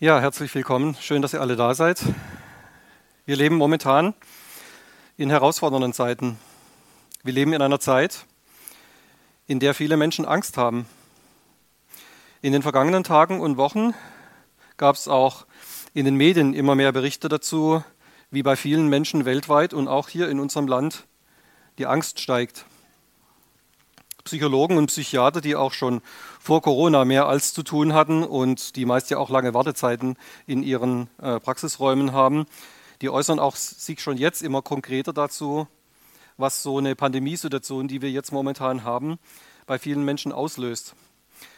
Ja, herzlich willkommen. Schön, dass ihr alle da seid. Wir leben momentan in herausfordernden Zeiten. Wir leben in einer Zeit, in der viele Menschen Angst haben. In den vergangenen Tagen und Wochen gab es auch in den Medien immer mehr Berichte dazu, wie bei vielen Menschen weltweit und auch hier in unserem Land die Angst steigt. Psychologen und Psychiater, die auch schon vor Corona mehr als zu tun hatten und die meist ja auch lange Wartezeiten in ihren äh, Praxisräumen haben, die äußern auch sich schon jetzt immer konkreter dazu, was so eine Pandemiesituation, die wir jetzt momentan haben, bei vielen Menschen auslöst.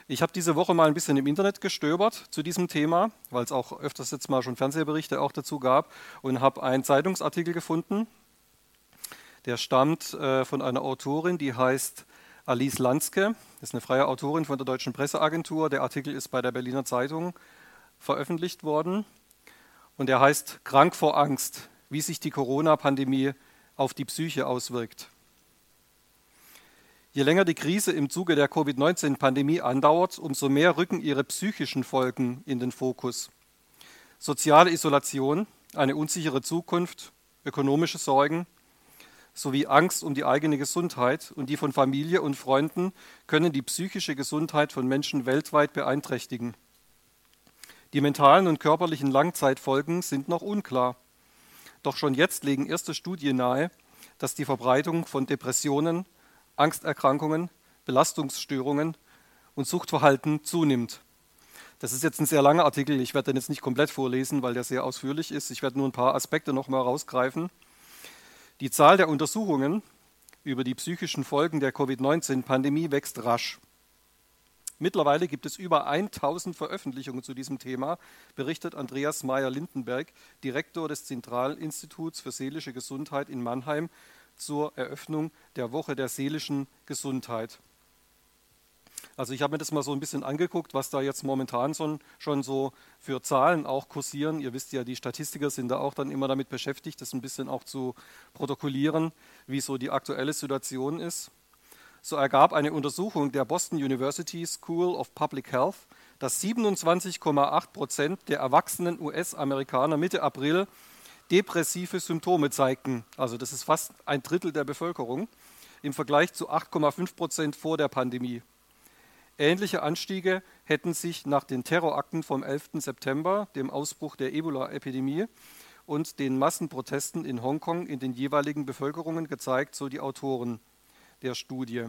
Ich habe diese Woche mal ein bisschen im Internet gestöbert zu diesem Thema, weil es auch öfters jetzt mal schon Fernsehberichte auch dazu gab und habe einen Zeitungsartikel gefunden, der stammt äh, von einer Autorin, die heißt Alice Lanske, ist eine freie Autorin von der Deutschen Presseagentur. Der Artikel ist bei der Berliner Zeitung veröffentlicht worden und er heißt Krank vor Angst, wie sich die Corona-Pandemie auf die Psyche auswirkt. Je länger die Krise im Zuge der Covid-19-Pandemie andauert, umso mehr rücken ihre psychischen Folgen in den Fokus. Soziale Isolation, eine unsichere Zukunft, ökonomische Sorgen, sowie Angst um die eigene Gesundheit und die von Familie und Freunden können die psychische Gesundheit von Menschen weltweit beeinträchtigen. Die mentalen und körperlichen Langzeitfolgen sind noch unklar. Doch schon jetzt legen erste Studien nahe, dass die Verbreitung von Depressionen, Angsterkrankungen, Belastungsstörungen und Suchtverhalten zunimmt. Das ist jetzt ein sehr langer Artikel. Ich werde den jetzt nicht komplett vorlesen, weil der sehr ausführlich ist. Ich werde nur ein paar Aspekte noch mal rausgreifen. Die Zahl der Untersuchungen über die psychischen Folgen der Covid-19-Pandemie wächst rasch. Mittlerweile gibt es über 1000 Veröffentlichungen zu diesem Thema, berichtet Andreas Meyer-Lindenberg, Direktor des Zentralinstituts für seelische Gesundheit in Mannheim, zur Eröffnung der Woche der seelischen Gesundheit. Also ich habe mir das mal so ein bisschen angeguckt, was da jetzt momentan schon, schon so für Zahlen auch kursieren. Ihr wisst ja, die Statistiker sind da auch dann immer damit beschäftigt, das ein bisschen auch zu protokollieren, wie so die aktuelle Situation ist. So ergab eine Untersuchung der Boston University School of Public Health, dass 27,8 Prozent der erwachsenen US-Amerikaner Mitte April depressive Symptome zeigten. Also das ist fast ein Drittel der Bevölkerung im Vergleich zu 8,5 Prozent vor der Pandemie. Ähnliche Anstiege hätten sich nach den Terrorakten vom 11. September, dem Ausbruch der Ebola-Epidemie und den Massenprotesten in Hongkong in den jeweiligen Bevölkerungen gezeigt, so die Autoren der Studie.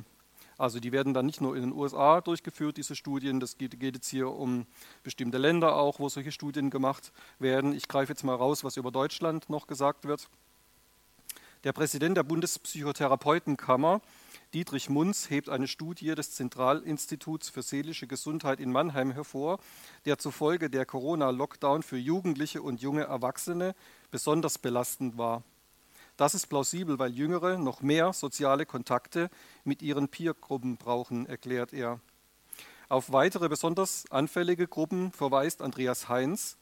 Also die werden dann nicht nur in den USA durchgeführt, diese Studien, das geht, geht, jetzt hier um bestimmte Länder auch, wo solche Studien gemacht werden. Ich greife jetzt mal raus, was über Deutschland noch gesagt wird. Der Präsident der Bundespsychotherapeutenkammer Dietrich Munz hebt eine Studie des Zentralinstituts für seelische Gesundheit in Mannheim hervor, der zufolge der Corona-Lockdown für Jugendliche und junge Erwachsene besonders belastend war. Das ist plausibel, weil Jüngere noch mehr soziale Kontakte mit ihren Peergruppen brauchen, erklärt er. Auf weitere besonders anfällige Gruppen verweist Andreas Heinz,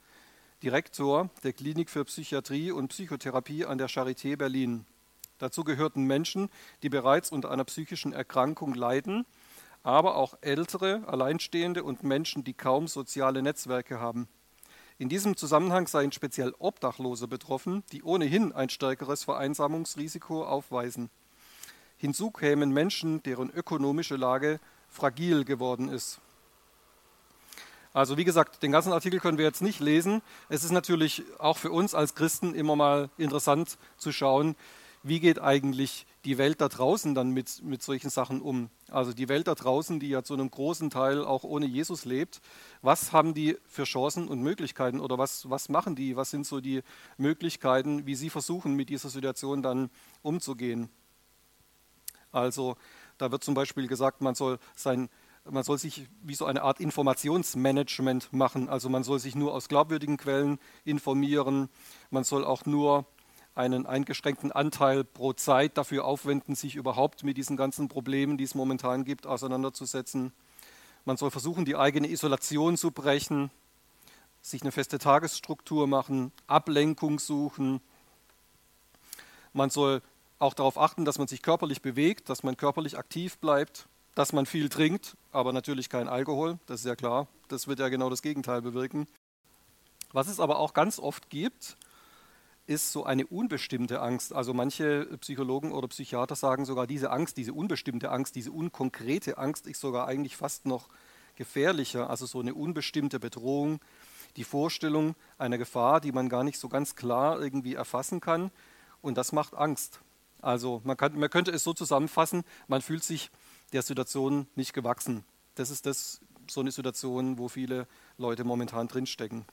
Direktor der Klinik für Psychiatrie und Psychotherapie an der Charité Berlin. Dazu gehörten Menschen, die bereits unter einer psychischen Erkrankung leiden, aber auch ältere, Alleinstehende und Menschen, die kaum soziale Netzwerke haben. In diesem Zusammenhang seien speziell Obdachlose betroffen, die ohnehin ein stärkeres Vereinsamungsrisiko aufweisen. Hinzu kämen Menschen, deren ökonomische Lage fragil geworden ist. Also wie gesagt, den ganzen Artikel können wir jetzt nicht lesen. Es ist natürlich auch für uns als Christen immer mal interessant zu schauen, wie geht eigentlich die Welt da draußen dann mit, mit solchen Sachen um? Also die Welt da draußen, die ja zu einem großen Teil auch ohne Jesus lebt, was haben die für Chancen und Möglichkeiten oder was, was machen die? Was sind so die Möglichkeiten, wie sie versuchen, mit dieser Situation dann umzugehen? Also da wird zum Beispiel gesagt, man soll sein man soll sich wie so eine Art Informationsmanagement machen. Also man soll sich nur aus glaubwürdigen Quellen informieren. Man soll auch nur einen eingeschränkten Anteil pro Zeit dafür aufwenden, sich überhaupt mit diesen ganzen Problemen, die es momentan gibt, auseinanderzusetzen. Man soll versuchen, die eigene Isolation zu brechen, sich eine feste Tagesstruktur machen, Ablenkung suchen. Man soll auch darauf achten, dass man sich körperlich bewegt, dass man körperlich aktiv bleibt, dass man viel trinkt, aber natürlich kein Alkohol, das ist ja klar. Das wird ja genau das Gegenteil bewirken. Was es aber auch ganz oft gibt, ist so eine unbestimmte Angst. Also manche Psychologen oder Psychiater sagen sogar, diese Angst, diese unbestimmte Angst, diese unkonkrete Angst ist sogar eigentlich fast noch gefährlicher. Also so eine unbestimmte Bedrohung, die Vorstellung einer Gefahr, die man gar nicht so ganz klar irgendwie erfassen kann. Und das macht Angst. Also man, kann, man könnte es so zusammenfassen, man fühlt sich der Situation nicht gewachsen. Das ist das, so eine Situation, wo viele Leute momentan drinstecken.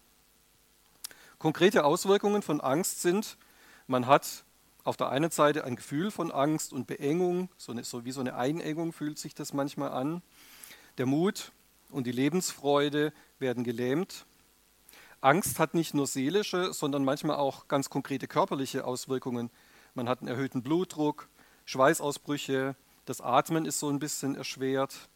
Konkrete Auswirkungen von Angst sind, man hat auf der einen Seite ein Gefühl von Angst und Beengung, so, eine, so wie so eine Einengung fühlt sich das manchmal an. Der Mut und die Lebensfreude werden gelähmt. Angst hat nicht nur seelische, sondern manchmal auch ganz konkrete körperliche Auswirkungen. Man hat einen erhöhten Blutdruck, Schweißausbrüche, das Atmen ist so ein bisschen erschwert.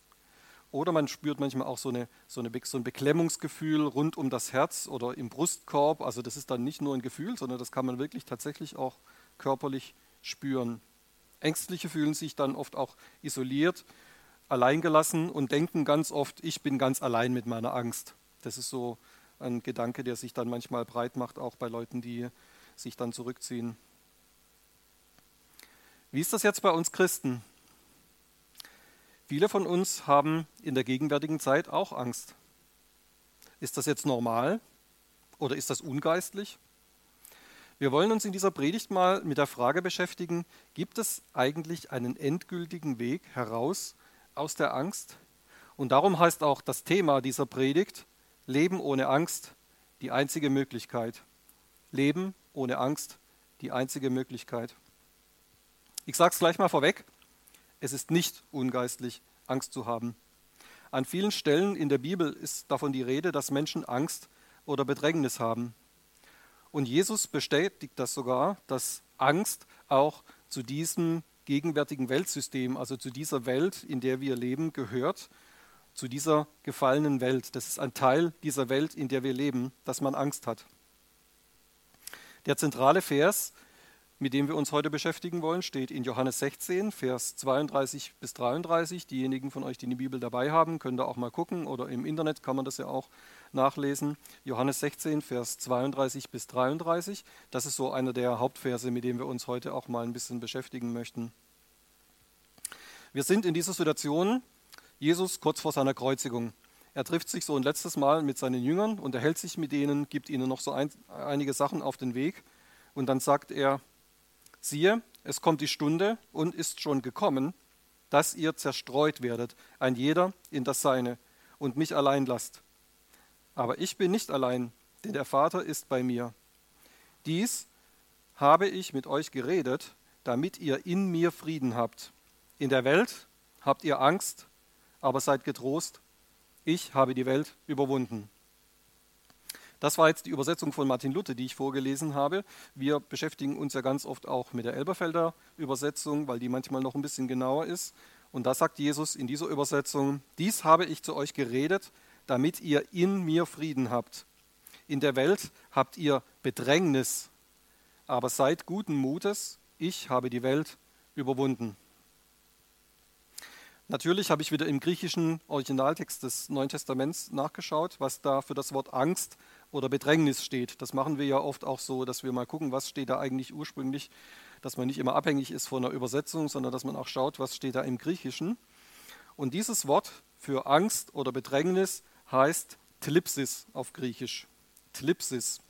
Oder man spürt manchmal auch so, eine, so, eine, so ein Beklemmungsgefühl rund um das Herz oder im Brustkorb. Also das ist dann nicht nur ein Gefühl, sondern das kann man wirklich tatsächlich auch körperlich spüren. Ängstliche fühlen sich dann oft auch isoliert, alleingelassen und denken ganz oft, ich bin ganz allein mit meiner Angst. Das ist so ein Gedanke, der sich dann manchmal breit macht, auch bei Leuten, die sich dann zurückziehen. Wie ist das jetzt bei uns Christen? Viele von uns haben in der gegenwärtigen Zeit auch Angst. Ist das jetzt normal oder ist das ungeistlich? Wir wollen uns in dieser Predigt mal mit der Frage beschäftigen, gibt es eigentlich einen endgültigen Weg heraus aus der Angst? Und darum heißt auch das Thema dieser Predigt, Leben ohne Angst, die einzige Möglichkeit. Leben ohne Angst, die einzige Möglichkeit. Ich sage es gleich mal vorweg, es ist nicht ungeistlich, Angst zu haben. An vielen Stellen in der Bibel ist davon die Rede, dass Menschen Angst oder Bedrängnis haben. Und Jesus bestätigt das sogar, dass Angst auch zu diesem gegenwärtigen Weltsystem, also zu dieser Welt, in der wir leben, gehört, zu dieser gefallenen Welt. Das ist ein Teil dieser Welt, in der wir leben, dass man Angst hat. Der zentrale Vers mit dem wir uns heute beschäftigen wollen, steht in Johannes 16, Vers 32 bis 33. Diejenigen von euch, die die Bibel dabei haben, können da auch mal gucken oder im Internet kann man das ja auch nachlesen. Johannes 16, Vers 32 bis 33. Das ist so einer der Hauptverse, mit dem wir uns heute auch mal ein bisschen beschäftigen möchten. Wir sind in dieser Situation, Jesus kurz vor seiner Kreuzigung. Er trifft sich so ein letztes Mal mit seinen Jüngern, unterhält sich mit denen, gibt ihnen noch so ein, einige Sachen auf den Weg und dann sagt er, Siehe, es kommt die Stunde und ist schon gekommen, dass ihr zerstreut werdet, ein jeder in das Seine, und mich allein lasst. Aber ich bin nicht allein, denn der Vater ist bei mir. Dies habe ich mit euch geredet, damit ihr in mir Frieden habt. In der Welt habt ihr Angst, aber seid getrost, ich habe die Welt überwunden. Das war jetzt die Übersetzung von Martin Luther, die ich vorgelesen habe. Wir beschäftigen uns ja ganz oft auch mit der Elberfelder Übersetzung, weil die manchmal noch ein bisschen genauer ist. Und da sagt Jesus in dieser Übersetzung, dies habe ich zu euch geredet, damit ihr in mir Frieden habt. In der Welt habt ihr Bedrängnis, aber seid guten Mutes, ich habe die Welt überwunden. Natürlich habe ich wieder im griechischen Originaltext des Neuen Testaments nachgeschaut, was da für das Wort Angst oder Bedrängnis steht. Das machen wir ja oft auch so, dass wir mal gucken, was steht da eigentlich ursprünglich, dass man nicht immer abhängig ist von der Übersetzung, sondern dass man auch schaut, was steht da im Griechischen. Und dieses Wort für Angst oder Bedrängnis heißt Tlipsis auf Griechisch. Tlipsis.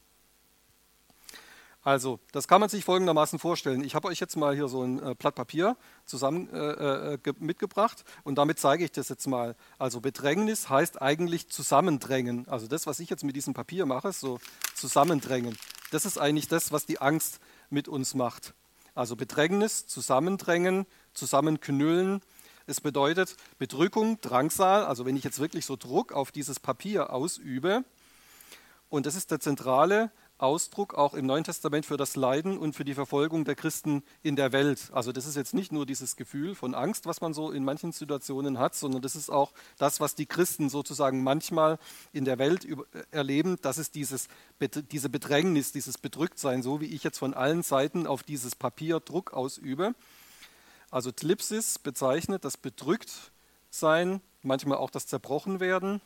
Also, das kann man sich folgendermaßen vorstellen. Ich habe euch jetzt mal hier so ein äh, Blatt Papier zusammen äh, äh mitgebracht und damit zeige ich das jetzt mal. Also Bedrängnis heißt eigentlich zusammendrängen. Also das, was ich jetzt mit diesem Papier mache, so zusammendrängen. Das ist eigentlich das, was die Angst mit uns macht. Also Bedrängnis, zusammendrängen, zusammenknüllen. Es bedeutet Bedrückung, Drangsal. Also wenn ich jetzt wirklich so Druck auf dieses Papier ausübe, und das ist der zentrale Ausdruck auch im Neuen Testament für das Leiden und für die Verfolgung der Christen in der Welt. Also das ist jetzt nicht nur dieses Gefühl von Angst, was man so in manchen Situationen hat, sondern das ist auch das, was die Christen sozusagen manchmal in der Welt erleben. Das ist dieses, diese Bedrängnis, dieses Bedrücktsein, so wie ich jetzt von allen Seiten auf dieses Papier Druck ausübe. Also Tlipsis bezeichnet das Bedrücktsein, manchmal auch das Zerbrochenwerden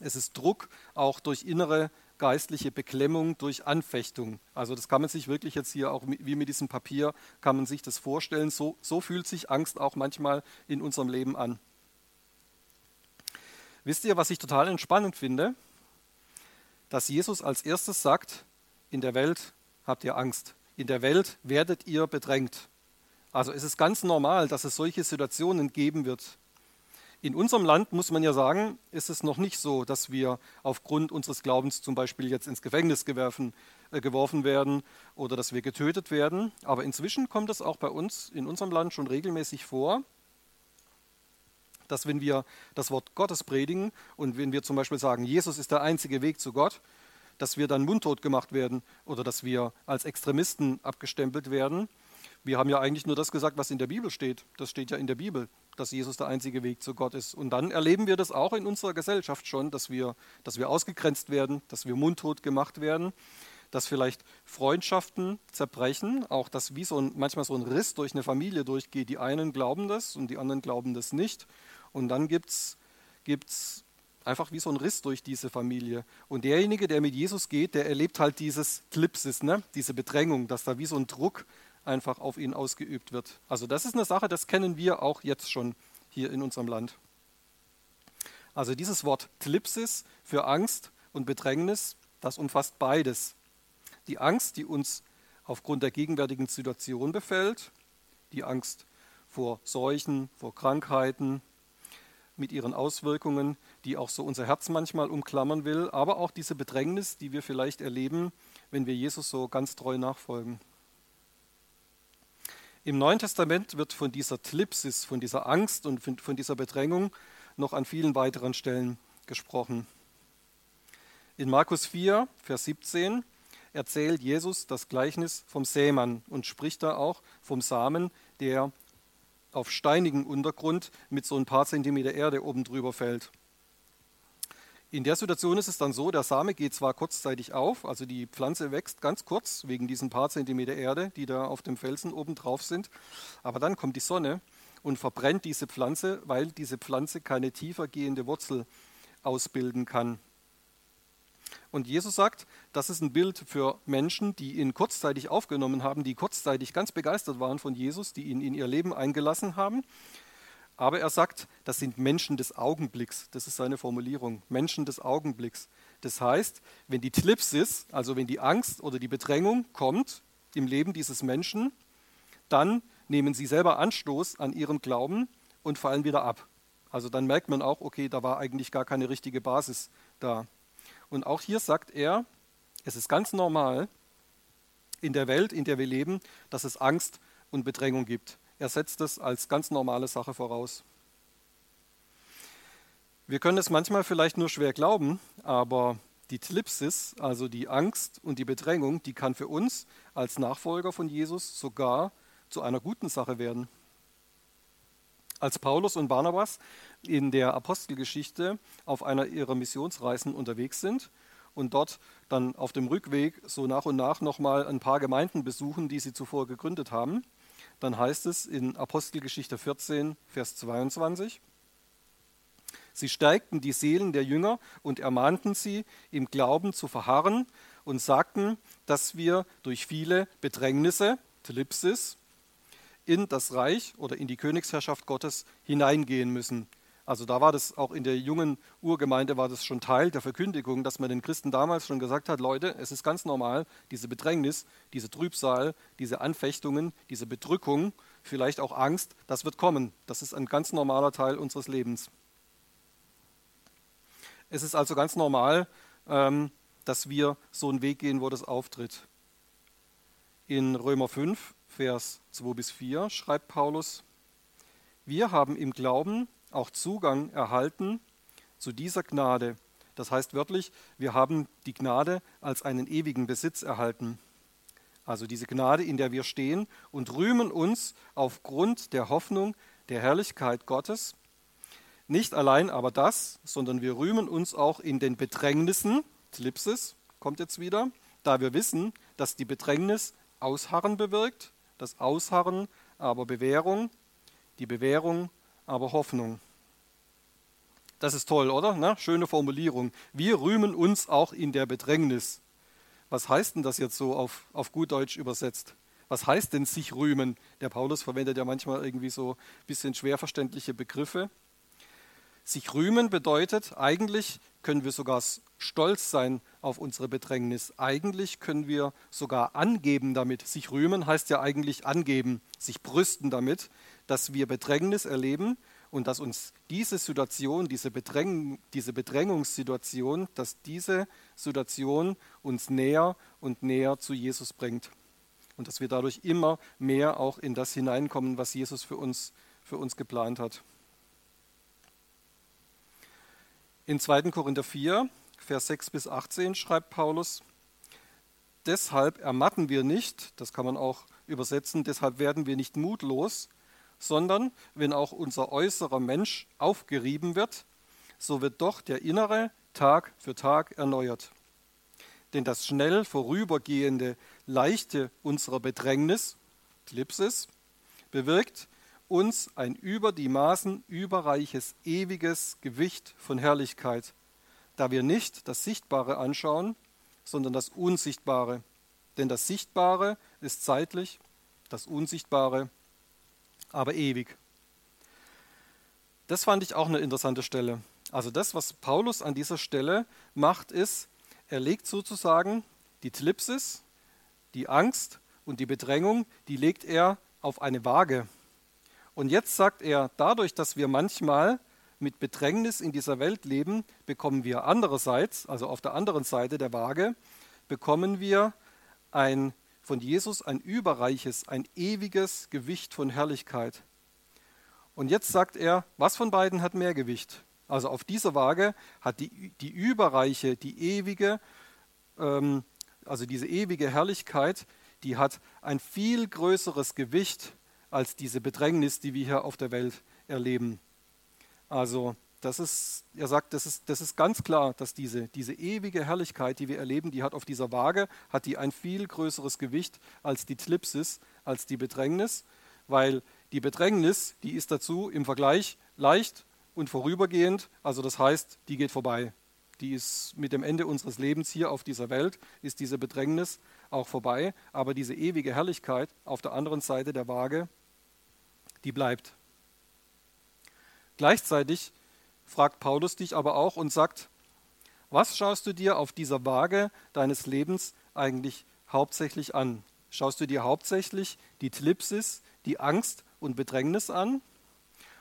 Es ist Druck auch durch innere geistliche Beklemmung, durch Anfechtung. Also das kann man sich wirklich jetzt hier auch wie mit diesem Papier, kann man sich das vorstellen. So, so fühlt sich Angst auch manchmal in unserem Leben an. Wisst ihr, was ich total entspannend finde? Dass Jesus als erstes sagt, in der Welt habt ihr Angst. In der Welt werdet ihr bedrängt. Also es ist ganz normal, dass es solche Situationen geben wird. In unserem Land muss man ja sagen, ist es noch nicht so, dass wir aufgrund unseres Glaubens zum Beispiel jetzt ins Gefängnis gewerfen, äh, geworfen werden oder dass wir getötet werden. Aber inzwischen kommt es auch bei uns in unserem Land schon regelmäßig vor, dass wenn wir das Wort Gottes predigen und wenn wir zum Beispiel sagen, Jesus ist der einzige Weg zu Gott, dass wir dann mundtot gemacht werden oder dass wir als Extremisten abgestempelt werden. Wir haben ja eigentlich nur das gesagt, was in der Bibel steht. Das steht ja in der Bibel, dass Jesus der einzige Weg zu Gott ist. Und dann erleben wir das auch in unserer Gesellschaft schon, dass wir, dass wir ausgegrenzt werden, dass wir mundtot gemacht werden, dass vielleicht Freundschaften zerbrechen, auch dass wie so ein, manchmal so ein Riss durch eine Familie durchgeht. Die einen glauben das und die anderen glauben das nicht. Und dann gibt es einfach wie so ein Riss durch diese Familie. Und derjenige, der mit Jesus geht, der erlebt halt dieses Klipsis, ne? diese Bedrängung, dass da wie so ein Druck einfach auf ihn ausgeübt wird. Also das ist eine Sache, das kennen wir auch jetzt schon hier in unserem Land. Also dieses Wort Tlipsis für Angst und Bedrängnis, das umfasst beides. Die Angst, die uns aufgrund der gegenwärtigen Situation befällt, die Angst vor Seuchen, vor Krankheiten, mit ihren Auswirkungen, die auch so unser Herz manchmal umklammern will, aber auch diese Bedrängnis, die wir vielleicht erleben, wenn wir Jesus so ganz treu nachfolgen. Im Neuen Testament wird von dieser Tlipsis, von dieser Angst und von dieser Bedrängung noch an vielen weiteren Stellen gesprochen. In Markus 4, Vers 17 erzählt Jesus das Gleichnis vom Sämann und spricht da auch vom Samen, der auf steinigen Untergrund mit so ein paar Zentimeter Erde oben drüber fällt. In der Situation ist es dann so, der Same geht zwar kurzzeitig auf, also die Pflanze wächst ganz kurz wegen diesen paar Zentimeter Erde, die da auf dem Felsen oben drauf sind, aber dann kommt die Sonne und verbrennt diese Pflanze, weil diese Pflanze keine tiefer gehende Wurzel ausbilden kann. Und Jesus sagt, das ist ein Bild für Menschen, die ihn kurzzeitig aufgenommen haben, die kurzzeitig ganz begeistert waren von Jesus, die ihn in ihr Leben eingelassen haben. Aber er sagt, das sind Menschen des Augenblicks. Das ist seine Formulierung. Menschen des Augenblicks. Das heißt, wenn die Tlipsis, also wenn die Angst oder die Bedrängung kommt im Leben dieses Menschen, dann nehmen sie selber Anstoß an ihrem Glauben und fallen wieder ab. Also dann merkt man auch, okay, da war eigentlich gar keine richtige Basis da. Und auch hier sagt er, es ist ganz normal in der Welt, in der wir leben, dass es Angst und Bedrängung gibt. Er setzt es als ganz normale Sache voraus. Wir können es manchmal vielleicht nur schwer glauben, aber die Tlipsis, also die Angst und die Bedrängung, die kann für uns als Nachfolger von Jesus sogar zu einer guten Sache werden. Als Paulus und Barnabas in der Apostelgeschichte auf einer ihrer Missionsreisen unterwegs sind und dort dann auf dem Rückweg so nach und nach nochmal ein paar Gemeinden besuchen, die sie zuvor gegründet haben, dann heißt es in Apostelgeschichte 14, Vers 22, Sie stärkten die Seelen der Jünger und ermahnten sie, im Glauben zu verharren und sagten, dass wir durch viele Bedrängnisse, Tlipsis, in das Reich oder in die Königsherrschaft Gottes hineingehen müssen. Also da war das auch in der jungen Urgemeinde war das schon Teil der Verkündigung, dass man den Christen damals schon gesagt hat, Leute, es ist ganz normal, diese Bedrängnis, diese Trübsal, diese Anfechtungen, diese Bedrückung, vielleicht auch Angst, das wird kommen. Das ist ein ganz normaler Teil unseres Lebens. Es ist also ganz normal, ähm, dass wir so einen Weg gehen, wo das auftritt. In Römer 5 Vers 2 bis 4 schreibt Paulus, wir haben im Glauben auch Zugang erhalten zu dieser Gnade. Das heißt wörtlich, wir haben die Gnade als einen ewigen Besitz erhalten. Also diese Gnade, in der wir stehen und rühmen uns aufgrund der Hoffnung der Herrlichkeit Gottes. Nicht allein aber das, sondern wir rühmen uns auch in den Bedrängnissen, Tlipsis kommt jetzt wieder, da wir wissen, dass die Bedrängnis Ausharren bewirkt das Ausharren aber Bewährung, die Bewährung aber Hoffnung. Das ist toll, oder? Na, schöne Formulierung. Wir rühmen uns auch in der Bedrängnis. Was heißt denn das jetzt so auf, auf gut Deutsch übersetzt? Was heißt denn sich rühmen? Der Paulus verwendet ja manchmal irgendwie so ein bisschen schwer verständliche Begriffe. Sich rühmen bedeutet, eigentlich können wir sogar stolz sein auf unsere Bedrängnis. Eigentlich können wir sogar angeben damit. Sich rühmen heißt ja eigentlich angeben, sich brüsten damit, dass wir Bedrängnis erleben und dass uns diese Situation, diese, Bedräng, diese Bedrängungssituation, dass diese Situation uns näher und näher zu Jesus bringt. Und dass wir dadurch immer mehr auch in das hineinkommen, was Jesus für uns, für uns geplant hat. In 2. Korinther 4, Vers 6 bis 18 schreibt Paulus, deshalb ermatten wir nicht, das kann man auch übersetzen, deshalb werden wir nicht mutlos, sondern wenn auch unser äußerer Mensch aufgerieben wird, so wird doch der innere Tag für Tag erneuert. Denn das schnell vorübergehende Leichte unserer Bedrängnis, Klipsis, bewirkt, uns ein über die Maßen überreiches, ewiges Gewicht von Herrlichkeit, da wir nicht das Sichtbare anschauen, sondern das Unsichtbare. Denn das Sichtbare ist zeitlich, das Unsichtbare aber ewig. Das fand ich auch eine interessante Stelle. Also das, was Paulus an dieser Stelle macht, ist, er legt sozusagen die Tlipsis, die Angst und die Bedrängung, die legt er auf eine Waage. Und jetzt sagt er, dadurch, dass wir manchmal mit Bedrängnis in dieser Welt leben, bekommen wir andererseits, also auf der anderen Seite der Waage, bekommen wir ein von Jesus ein überreiches, ein ewiges Gewicht von Herrlichkeit. Und jetzt sagt er, was von beiden hat mehr Gewicht? Also auf dieser Waage hat die, die überreiche, die ewige, ähm, also diese ewige Herrlichkeit, die hat ein viel größeres Gewicht als diese Bedrängnis, die wir hier auf der Welt erleben. Also das ist, er sagt, das ist, das ist ganz klar, dass diese, diese ewige Herrlichkeit, die wir erleben, die hat auf dieser Waage, hat die ein viel größeres Gewicht als die Tlipsis, als die Bedrängnis, weil die Bedrängnis, die ist dazu im Vergleich leicht und vorübergehend, also das heißt, die geht vorbei. Die ist mit dem Ende unseres Lebens hier auf dieser Welt, ist diese Bedrängnis auch vorbei, aber diese ewige Herrlichkeit auf der anderen Seite der Waage, die bleibt. Gleichzeitig fragt Paulus dich aber auch und sagt, was schaust du dir auf dieser Waage deines Lebens eigentlich hauptsächlich an? Schaust du dir hauptsächlich die Tlipsis, die Angst und Bedrängnis an?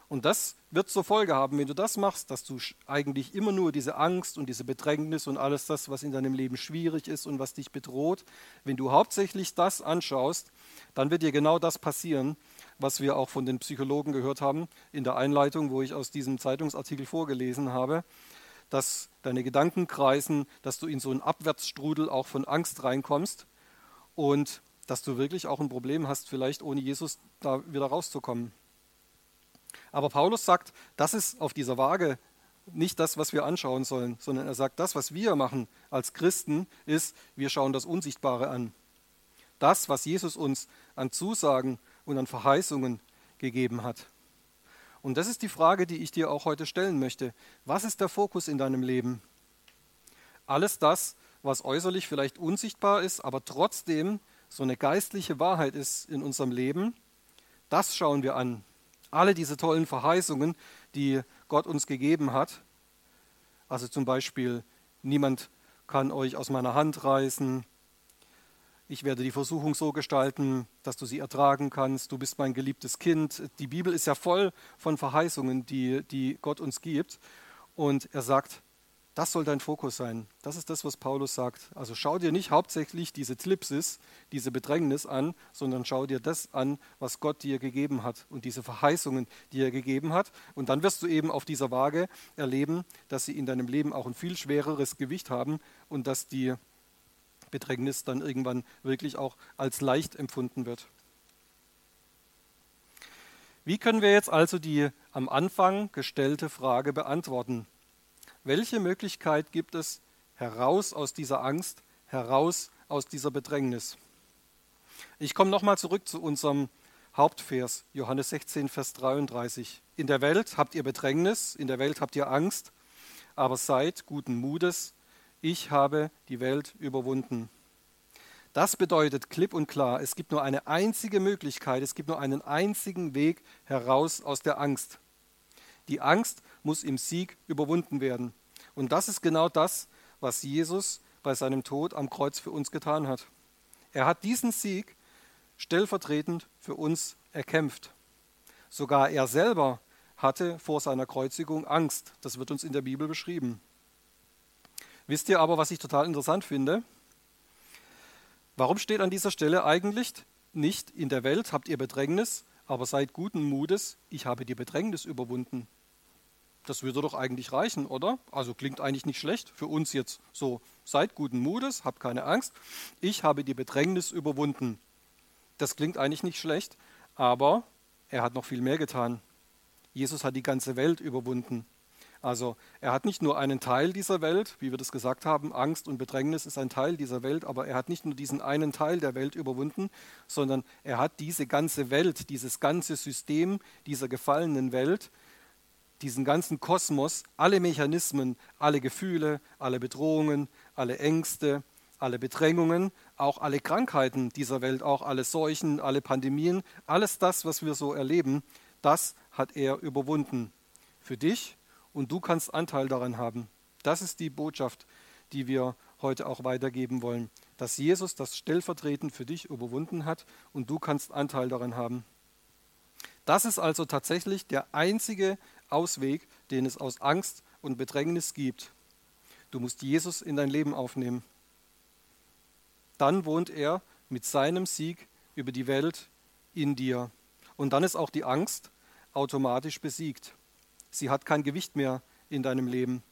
Und das wird zur Folge haben, wenn du das machst, dass du eigentlich immer nur diese Angst und diese Bedrängnis und alles das, was in deinem Leben schwierig ist und was dich bedroht, wenn du hauptsächlich das anschaust, dann wird dir genau das passieren, was wir auch von den Psychologen gehört haben in der Einleitung, wo ich aus diesem Zeitungsartikel vorgelesen habe, dass deine Gedanken kreisen, dass du in so einen Abwärtsstrudel auch von Angst reinkommst und dass du wirklich auch ein Problem hast, vielleicht ohne Jesus da wieder rauszukommen. Aber Paulus sagt, das ist auf dieser Waage nicht das, was wir anschauen sollen, sondern er sagt, das, was wir machen als Christen, ist, wir schauen das Unsichtbare an. Das, was Jesus uns an Zusagen und an Verheißungen gegeben hat. Und das ist die Frage, die ich dir auch heute stellen möchte. Was ist der Fokus in deinem Leben? Alles das, was äußerlich vielleicht unsichtbar ist, aber trotzdem so eine geistliche Wahrheit ist in unserem Leben, das schauen wir an. Alle diese tollen Verheißungen, die Gott uns gegeben hat. Also zum Beispiel, niemand kann euch aus meiner Hand reißen, ich werde die Versuchung so gestalten, dass du sie ertragen kannst. Du bist mein geliebtes Kind. Die Bibel ist ja voll von Verheißungen, die, die Gott uns gibt. Und er sagt, das soll dein Fokus sein. Das ist das, was Paulus sagt. Also schau dir nicht hauptsächlich diese Tlipsis, diese Bedrängnis an, sondern schau dir das an, was Gott dir gegeben hat und diese Verheißungen, die er gegeben hat. Und dann wirst du eben auf dieser Waage erleben, dass sie in deinem Leben auch ein viel schwereres Gewicht haben und dass die Bedrängnis dann irgendwann wirklich auch als leicht empfunden wird. Wie können wir jetzt also die am Anfang gestellte Frage beantworten? Welche Möglichkeit gibt es heraus aus dieser Angst, heraus aus dieser Bedrängnis? Ich komme nochmal zurück zu unserem Hauptvers, Johannes 16, Vers 33. In der Welt habt ihr Bedrängnis, in der Welt habt ihr Angst, aber seid guten Mutes, ich habe die Welt überwunden. Das bedeutet klipp und klar, es gibt nur eine einzige Möglichkeit, es gibt nur einen einzigen Weg heraus aus der Angst. Die Angst muss im Sieg überwunden werden. Und das ist genau das, was Jesus bei seinem Tod am Kreuz für uns getan hat. Er hat diesen Sieg stellvertretend für uns erkämpft. Sogar er selber hatte vor seiner Kreuzigung Angst. Das wird uns in der Bibel beschrieben. Wisst ihr aber, was ich total interessant finde? Warum steht an dieser Stelle eigentlich nicht, in der Welt habt ihr Bedrängnis, aber seid guten Mutes, ich habe die Bedrängnis überwunden? Das würde doch eigentlich reichen, oder? Also klingt eigentlich nicht schlecht für uns jetzt so. Seid guten Mutes, habt keine Angst, ich habe die Bedrängnis überwunden. Das klingt eigentlich nicht schlecht, aber er hat noch viel mehr getan. Jesus hat die ganze Welt überwunden. Also er hat nicht nur einen Teil dieser Welt, wie wir das gesagt haben, Angst und Bedrängnis ist ein Teil dieser Welt, aber er hat nicht nur diesen einen Teil der Welt überwunden, sondern er hat diese ganze Welt, dieses ganze System dieser gefallenen Welt, diesen ganzen Kosmos, alle Mechanismen, alle Gefühle, alle Bedrohungen, alle Ängste, alle Bedrängungen, auch alle Krankheiten dieser Welt, auch alle Seuchen, alle Pandemien, alles das, was wir so erleben, das hat er überwunden. Für dich und du kannst Anteil daran haben. Das ist die Botschaft, die wir heute auch weitergeben wollen, dass Jesus das stellvertretend für dich überwunden hat und du kannst Anteil daran haben. Das ist also tatsächlich der einzige Ausweg, den es aus Angst und Bedrängnis gibt. Du musst Jesus in dein Leben aufnehmen dann wohnt er mit seinem Sieg über die Welt in dir. Und dann ist auch die Angst automatisch besiegt. Sie hat kein Gewicht mehr in deinem Leben.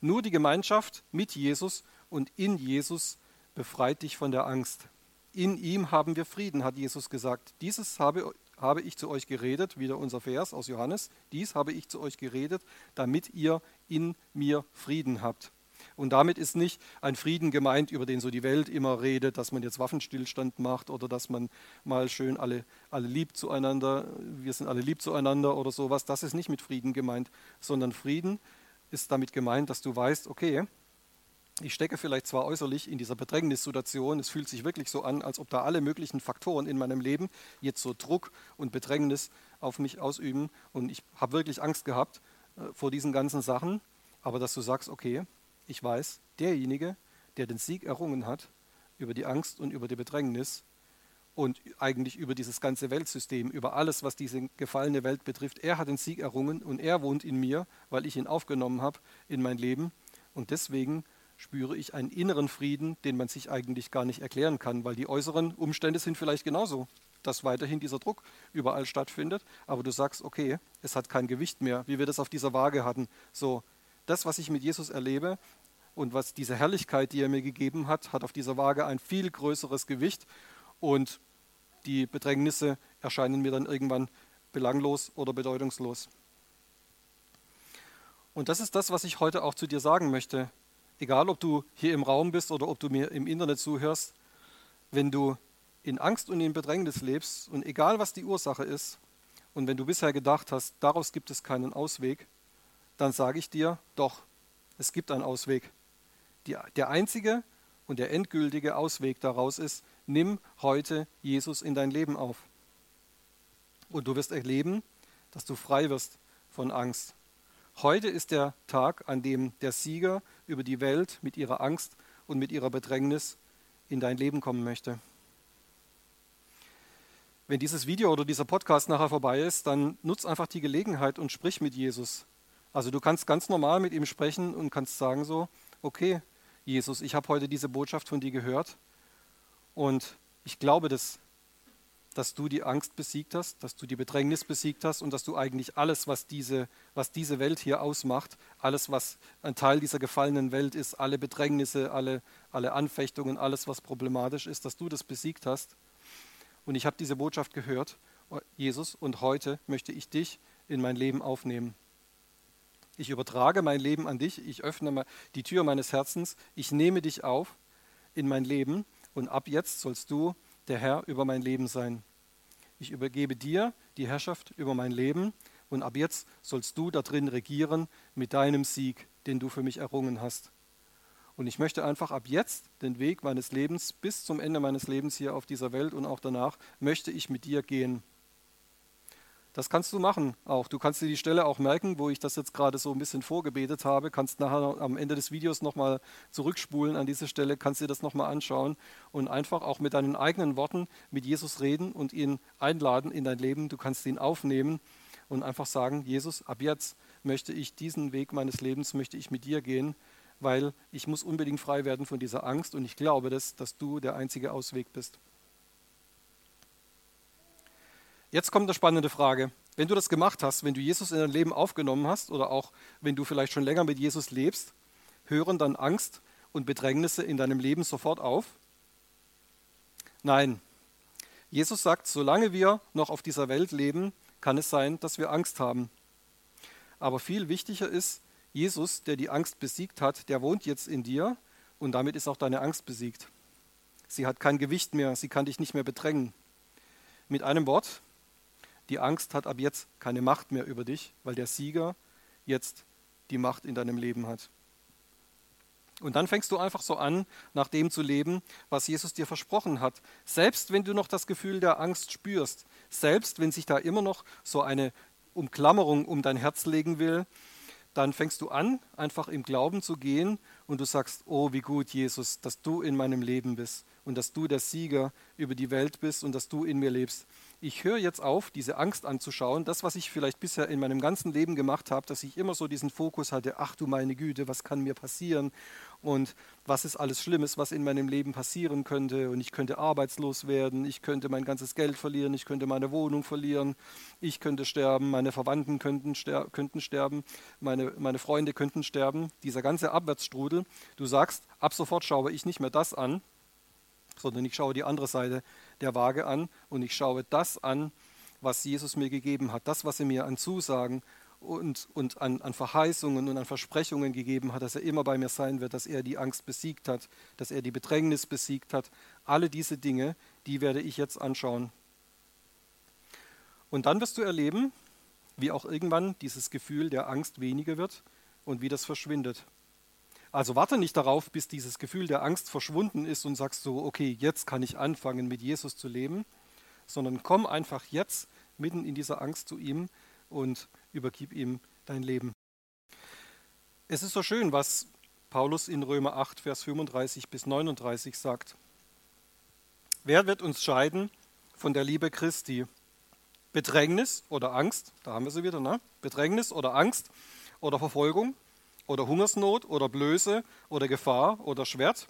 Nur die Gemeinschaft mit Jesus und in Jesus befreit dich von der Angst. In ihm haben wir Frieden, hat Jesus gesagt. Dieses habe, habe ich zu euch geredet, wieder unser Vers aus Johannes. Dies habe ich zu euch geredet, damit ihr in mir Frieden habt. Und damit ist nicht ein Frieden gemeint, über den so die Welt immer redet, dass man jetzt Waffenstillstand macht oder dass man mal schön alle, alle lieb zueinander, wir sind alle lieb zueinander oder sowas. Das ist nicht mit Frieden gemeint, sondern Frieden ist damit gemeint, dass du weißt, okay, ich stecke vielleicht zwar äußerlich in dieser Bedrängnissituation, es fühlt sich wirklich so an, als ob da alle möglichen Faktoren in meinem Leben jetzt so Druck und Bedrängnis auf mich ausüben und ich habe wirklich Angst gehabt äh, vor diesen ganzen Sachen, aber dass du sagst, okay, ich weiß, derjenige, der den Sieg errungen hat über die Angst und über die Bedrängnis und eigentlich über dieses ganze Weltsystem, über alles, was diese gefallene Welt betrifft, er hat den Sieg errungen und er wohnt in mir, weil ich ihn aufgenommen habe in mein Leben. Und deswegen spüre ich einen inneren Frieden, den man sich eigentlich gar nicht erklären kann, weil die äußeren Umstände sind vielleicht genauso, dass weiterhin dieser Druck überall stattfindet, aber du sagst, okay, es hat kein Gewicht mehr, wie wir das auf dieser Waage hatten. So, das, was ich mit Jesus erlebe, und was diese Herrlichkeit, die er mir gegeben hat, hat auf dieser Waage ein viel größeres Gewicht und die Bedrängnisse erscheinen mir dann irgendwann belanglos oder bedeutungslos. Und das ist das, was ich heute auch zu dir sagen möchte. Egal, ob du hier im Raum bist oder ob du mir im Internet zuhörst, wenn du in Angst und in Bedrängnis lebst und egal, was die Ursache ist, und wenn du bisher gedacht hast, daraus gibt es keinen Ausweg, dann sage ich dir, doch, es gibt einen Ausweg. Die, der einzige und der endgültige Ausweg daraus ist, nimm heute Jesus in dein Leben auf. Und du wirst erleben, dass du frei wirst von Angst. Heute ist der Tag, an dem der Sieger über die Welt mit ihrer Angst und mit ihrer Bedrängnis in dein Leben kommen möchte. Wenn dieses Video oder dieser Podcast nachher vorbei ist, dann nutz einfach die Gelegenheit und sprich mit Jesus. Also du kannst ganz normal mit ihm sprechen und kannst sagen so, okay, Jesus, ich habe heute diese Botschaft von dir gehört und ich glaube, dass, dass du die Angst besiegt hast, dass du die Bedrängnis besiegt hast und dass du eigentlich alles, was diese, was diese Welt hier ausmacht, alles, was ein Teil dieser gefallenen Welt ist, alle Bedrängnisse, alle, alle Anfechtungen, alles, was problematisch ist, dass du das besiegt hast. Und ich habe diese Botschaft gehört, Jesus, und heute möchte ich dich in mein Leben aufnehmen. Ich übertrage mein Leben an dich. Ich öffne die Tür meines Herzens. Ich nehme dich auf in mein Leben. Und ab jetzt sollst du der Herr über mein Leben sein. ich übergebe dir die Herrschaft über mein Leben und ab jetzt sollst du da drin regieren mit deinem Sieg, den du für mich errungen hast. Und ich möchte einfach ab jetzt den Weg meines Lebens bis zum Ende meines Lebens hier auf dieser Welt und auch danach, möchte ich mit dir gehen. Das kannst du machen auch. Du kannst dir die Stelle auch merken, wo ich das jetzt gerade so ein bisschen vorgebetet habe. Kannst nachher am Ende des Videos nochmal zurückspulen an diese Stelle, kannst dir das nochmal anschauen und einfach auch mit deinen eigenen Worten mit Jesus reden und ihn einladen in dein Leben. Du kannst ihn aufnehmen und einfach sagen, Jesus, ab jetzt möchte ich diesen Weg meines Lebens, möchte ich mit dir gehen, weil ich muss unbedingt frei werden von dieser Angst und ich glaube, dass, dass du der einzige Ausweg bist. Jetzt kommt eine spannende Frage. Wenn du das gemacht hast, wenn du Jesus in dein Leben aufgenommen hast oder auch wenn du vielleicht schon länger mit Jesus lebst, hören dann Angst und Bedrängnisse in deinem Leben sofort auf? Nein. Jesus sagt, solange wir noch auf dieser Welt leben, kann es sein, dass wir Angst haben. Aber viel wichtiger ist, Jesus, der die Angst besiegt hat, der wohnt jetzt in dir und damit ist auch deine Angst besiegt. Sie hat kein Gewicht mehr, sie kann dich nicht mehr bedrängen. Mit einem Wort, die Angst hat ab jetzt keine Macht mehr über dich, weil der Sieger jetzt die Macht in deinem Leben hat. Und dann fängst du einfach so an, nach dem zu leben, was Jesus dir versprochen hat. Selbst wenn du noch das Gefühl der Angst spürst, selbst wenn sich da immer noch so eine Umklammerung um dein Herz legen will, dann fängst du an, einfach im Glauben zu gehen und du sagst, oh, wie gut, Jesus, dass du in meinem Leben bist und dass du der Sieger über die Welt bist und dass du in mir lebst ich höre jetzt auf, diese Angst anzuschauen, das, was ich vielleicht bisher in meinem ganzen Leben gemacht habe, dass ich immer so diesen Fokus hatte, ach du meine Güte, was kann mir passieren? Und was ist alles Schlimmes, was in meinem Leben passieren könnte? Und ich könnte arbeitslos werden, ich könnte mein ganzes Geld verlieren, ich könnte meine Wohnung verlieren, ich könnte sterben, meine Verwandten könnten, ster könnten sterben, meine, meine Freunde könnten sterben, dieser ganze Abwärtsstrudel, du sagst, ab sofort schaue ich nicht mehr das an, sondern ich schaue die andere Seite der Waage an und ich schaue das an, was Jesus mir gegeben hat, das, was er mir an Zusagen und, und an, an Verheißungen und an Versprechungen gegeben hat, dass er immer bei mir sein wird, dass er die Angst besiegt hat, dass er die Bedrängnis besiegt hat. Alle diese Dinge, die werde ich jetzt anschauen. Und dann wirst du erleben, wie auch irgendwann dieses Gefühl der Angst weniger wird und wie das verschwindet. Also warte nicht darauf, bis dieses Gefühl der Angst verschwunden ist und sagst so, okay, jetzt kann ich anfangen, mit Jesus zu leben, sondern komm einfach jetzt mitten in dieser Angst zu ihm und übergib ihm dein Leben. Es ist so schön, was Paulus in Römer 8, Vers 35 bis 39 sagt. Wer wird uns scheiden von der Liebe Christi? Bedrängnis oder Angst, da haben wir sie wieder, ne? Bedrängnis oder Angst oder Verfolgung oder Hungersnot oder Blöße oder Gefahr oder Schwert?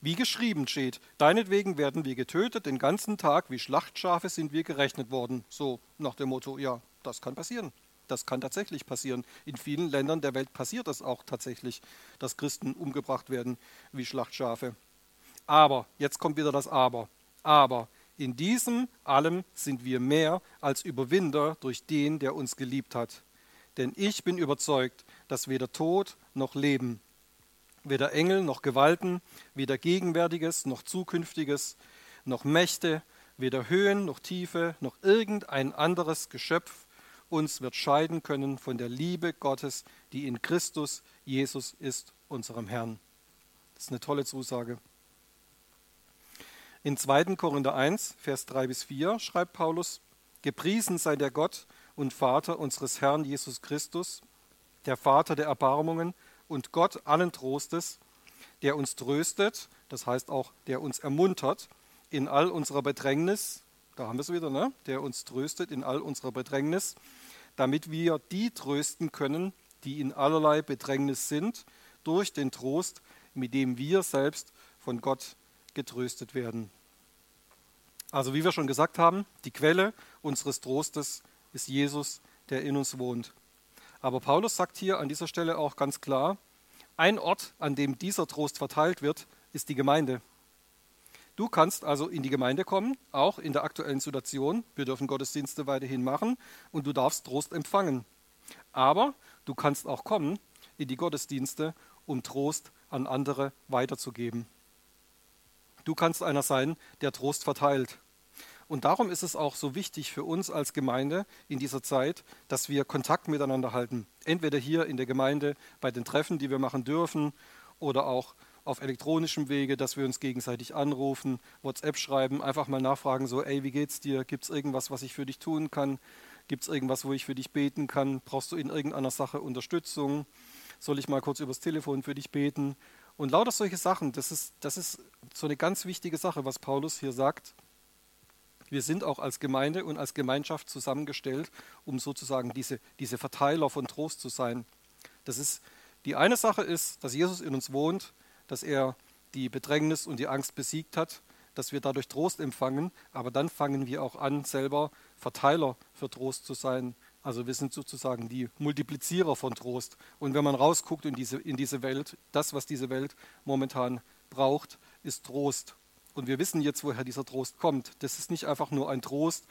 Wie geschrieben steht, deinetwegen werden wir getötet, den ganzen Tag wie Schlachtschafe sind wir gerechnet worden. So nach dem Motto, ja, das kann passieren. Das kann tatsächlich passieren. In vielen Ländern der Welt passiert das auch tatsächlich, dass Christen umgebracht werden wie Schlachtschafe. Aber, jetzt kommt wieder das Aber. Aber in diesem allem sind wir mehr als Überwinder durch den, der uns geliebt hat. Denn ich bin überzeugt, dass weder Tod noch Leben, weder Engel noch Gewalten, weder Gegenwärtiges noch Zukünftiges, noch Mächte, weder Höhen noch Tiefe, noch irgendein anderes Geschöpf uns wird scheiden können von der Liebe Gottes, die in Christus Jesus ist, unserem Herrn. Das ist eine tolle Zusage. In 2. Korinther 1, Vers 3 bis 4 schreibt Paulus, Gepriesen sei der Gott und Vater unseres Herrn Jesus Christus, der Vater der Erbarmungen und Gott allen Trostes, der uns tröstet, das heißt auch, der uns ermuntert in all unserer Bedrängnis, da haben wir es wieder, ne? der uns tröstet in all unserer Bedrängnis, damit wir die trösten können, die in allerlei Bedrängnis sind, durch den Trost, mit dem wir selbst von Gott getröstet werden. Also wie wir schon gesagt haben, die Quelle unseres Trostes ist Jesus, der in uns wohnt. Aber Paulus sagt hier an dieser Stelle auch ganz klar, ein Ort, an dem dieser Trost verteilt wird, ist die Gemeinde. Du kannst also in die Gemeinde kommen, auch in der aktuellen Situation. Wir dürfen Gottesdienste weiterhin machen und du darfst Trost empfangen. Aber du kannst auch kommen in die Gottesdienste, um Trost an andere weiterzugeben. Du kannst einer sein, der Trost verteilt. Und darum ist es auch so wichtig für uns als Gemeinde in dieser Zeit, dass wir Kontakt miteinander halten. Entweder hier in der Gemeinde bei den Treffen, die wir machen dürfen, oder auch auf elektronischem Wege, dass wir uns gegenseitig anrufen, WhatsApp schreiben, einfach mal nachfragen, so, ey, wie geht's dir? Gibt es irgendwas, was ich für dich tun kann? Gibt es irgendwas, wo ich für dich beten kann? Brauchst du in irgendeiner Sache Unterstützung? Soll ich mal kurz übers Telefon für dich beten? Und lauter solche Sachen, das ist, das ist so eine ganz wichtige Sache, was Paulus hier sagt. Wir sind auch als Gemeinde und als Gemeinschaft zusammengestellt, um sozusagen diese, diese Verteiler von Trost zu sein. Das ist, die eine Sache ist, dass Jesus in uns wohnt, dass er die Bedrängnis und die Angst besiegt hat, dass wir dadurch Trost empfangen, aber dann fangen wir auch an, selber Verteiler für Trost zu sein. Also wir sind sozusagen die Multiplizierer von Trost. Und wenn man rausguckt in diese, in diese Welt, das, was diese Welt momentan braucht, ist Trost. Und wir wissen jetzt, woher dieser Trost kommt. Das ist nicht einfach nur ein Trost,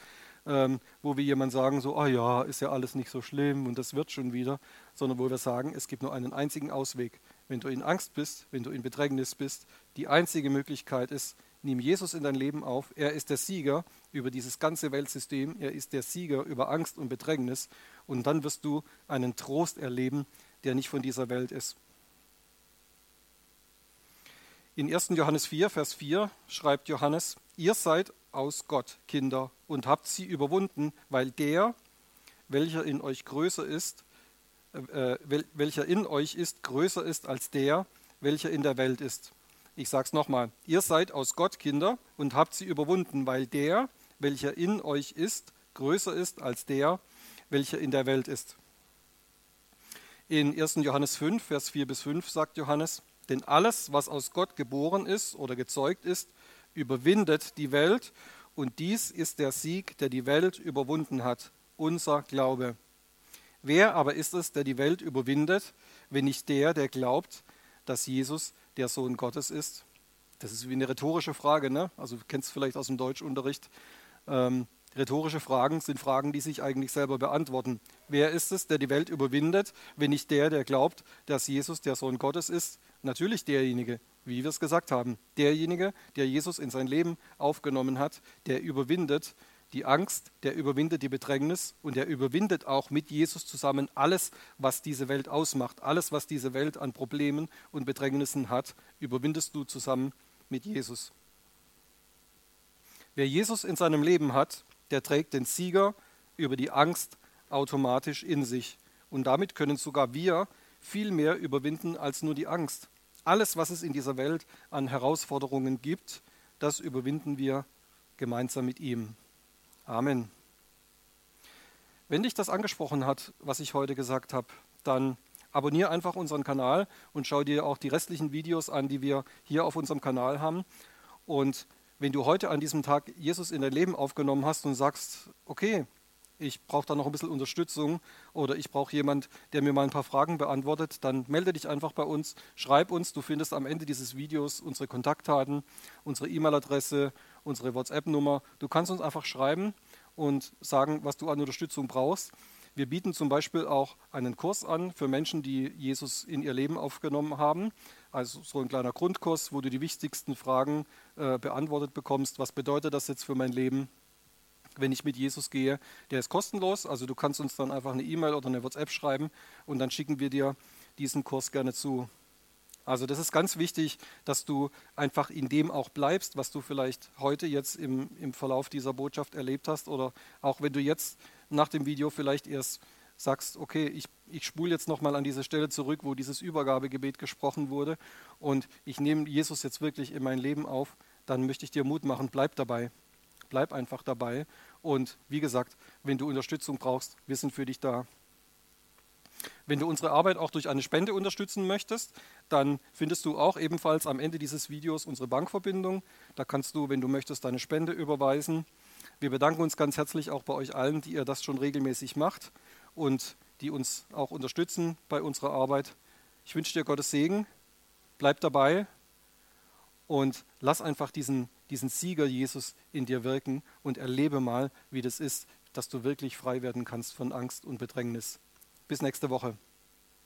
ähm, wo wir jemand sagen, so, ah ja, ist ja alles nicht so schlimm und das wird schon wieder, sondern wo wir sagen, es gibt nur einen einzigen Ausweg. Wenn du in Angst bist, wenn du in Bedrängnis bist, die einzige Möglichkeit ist, nimm Jesus in dein Leben auf. Er ist der Sieger über dieses ganze Weltsystem. Er ist der Sieger über Angst und Bedrängnis. Und dann wirst du einen Trost erleben, der nicht von dieser Welt ist. In 1. Johannes 4, Vers 4 schreibt Johannes, ihr seid aus Gott, Kinder, und habt sie überwunden, weil der, welcher in euch größer ist, äh, äh welcher in euch ist, größer ist als der, welcher in der Welt ist. Ich sage es nochmal, ihr seid aus Gott Kinder und habt sie überwunden, weil der, welcher in euch ist, größer ist als der, welcher in der Welt ist. In 1. Johannes 5, Vers 4 bis 5 sagt Johannes, denn alles, was aus Gott geboren ist oder gezeugt ist, überwindet die Welt. Und dies ist der Sieg, der die Welt überwunden hat, unser Glaube. Wer aber ist es, der die Welt überwindet, wenn nicht der, der glaubt, dass Jesus der Sohn Gottes ist? Das ist wie eine rhetorische Frage, ne? Also du kennst vielleicht aus dem Deutschunterricht. Ähm, rhetorische Fragen sind Fragen, die sich eigentlich selber beantworten. Wer ist es, der die Welt überwindet, wenn nicht der, der glaubt, dass Jesus der Sohn Gottes ist? Natürlich derjenige, wie wir es gesagt haben. Derjenige, der Jesus in sein Leben aufgenommen hat, der überwindet die Angst, der überwindet die Bedrängnis und der überwindet auch mit Jesus zusammen alles, was diese Welt ausmacht. Alles, was diese Welt an Problemen und Bedrängnissen hat, überwindest du zusammen mit Jesus. Wer Jesus in seinem Leben hat, der trägt den Sieger über die Angst automatisch in sich. Und damit können sogar wir viel mehr überwinden als nur die Angst. Alles, was es in dieser Welt an Herausforderungen gibt, das überwinden wir gemeinsam mit ihm. Amen. Wenn dich das angesprochen hat, was ich heute gesagt habe, dann abonniere einfach unseren Kanal und schau dir auch die restlichen Videos an, die wir hier auf unserem Kanal haben. Und wenn du heute an diesem Tag Jesus in dein Leben aufgenommen hast und sagst, okay, ich brauche da noch ein bisschen Unterstützung oder ich brauche jemand, der mir mal ein paar Fragen beantwortet, dann melde dich einfach bei uns, schreib uns, du findest am Ende dieses Videos unsere Kontaktdaten, unsere E-Mail-Adresse, unsere WhatsApp-Nummer. Du kannst uns einfach schreiben und sagen, was du an Unterstützung brauchst. Wir bieten zum Beispiel auch einen Kurs an für Menschen, die Jesus in ihr Leben aufgenommen haben. Also so ein kleiner Grundkurs, wo du die wichtigsten Fragen äh, beantwortet bekommst. Was bedeutet das jetzt für mein Leben? Wenn ich mit Jesus gehe, der ist kostenlos. Also du kannst uns dann einfach eine E-Mail oder eine WhatsApp schreiben und dann schicken wir dir diesen Kurs gerne zu. Also das ist ganz wichtig, dass du einfach in dem auch bleibst, was du vielleicht heute jetzt im, im Verlauf dieser Botschaft erlebt hast oder auch wenn du jetzt nach dem Video vielleicht erst sagst, okay, ich, ich spule jetzt nochmal an diese Stelle zurück, wo dieses Übergabegebet gesprochen wurde und ich nehme Jesus jetzt wirklich in mein Leben auf, dann möchte ich dir Mut machen, bleib dabei. Bleib einfach dabei und wie gesagt, wenn du Unterstützung brauchst, wir sind für dich da. Wenn du unsere Arbeit auch durch eine Spende unterstützen möchtest, dann findest du auch ebenfalls am Ende dieses Videos unsere Bankverbindung. Da kannst du, wenn du möchtest, deine Spende überweisen. Wir bedanken uns ganz herzlich auch bei euch allen, die ihr das schon regelmäßig macht und die uns auch unterstützen bei unserer Arbeit. Ich wünsche dir Gottes Segen. Bleib dabei und lass einfach diesen diesen Sieger Jesus in dir wirken und erlebe mal, wie das ist, dass du wirklich frei werden kannst von Angst und Bedrängnis. Bis nächste Woche.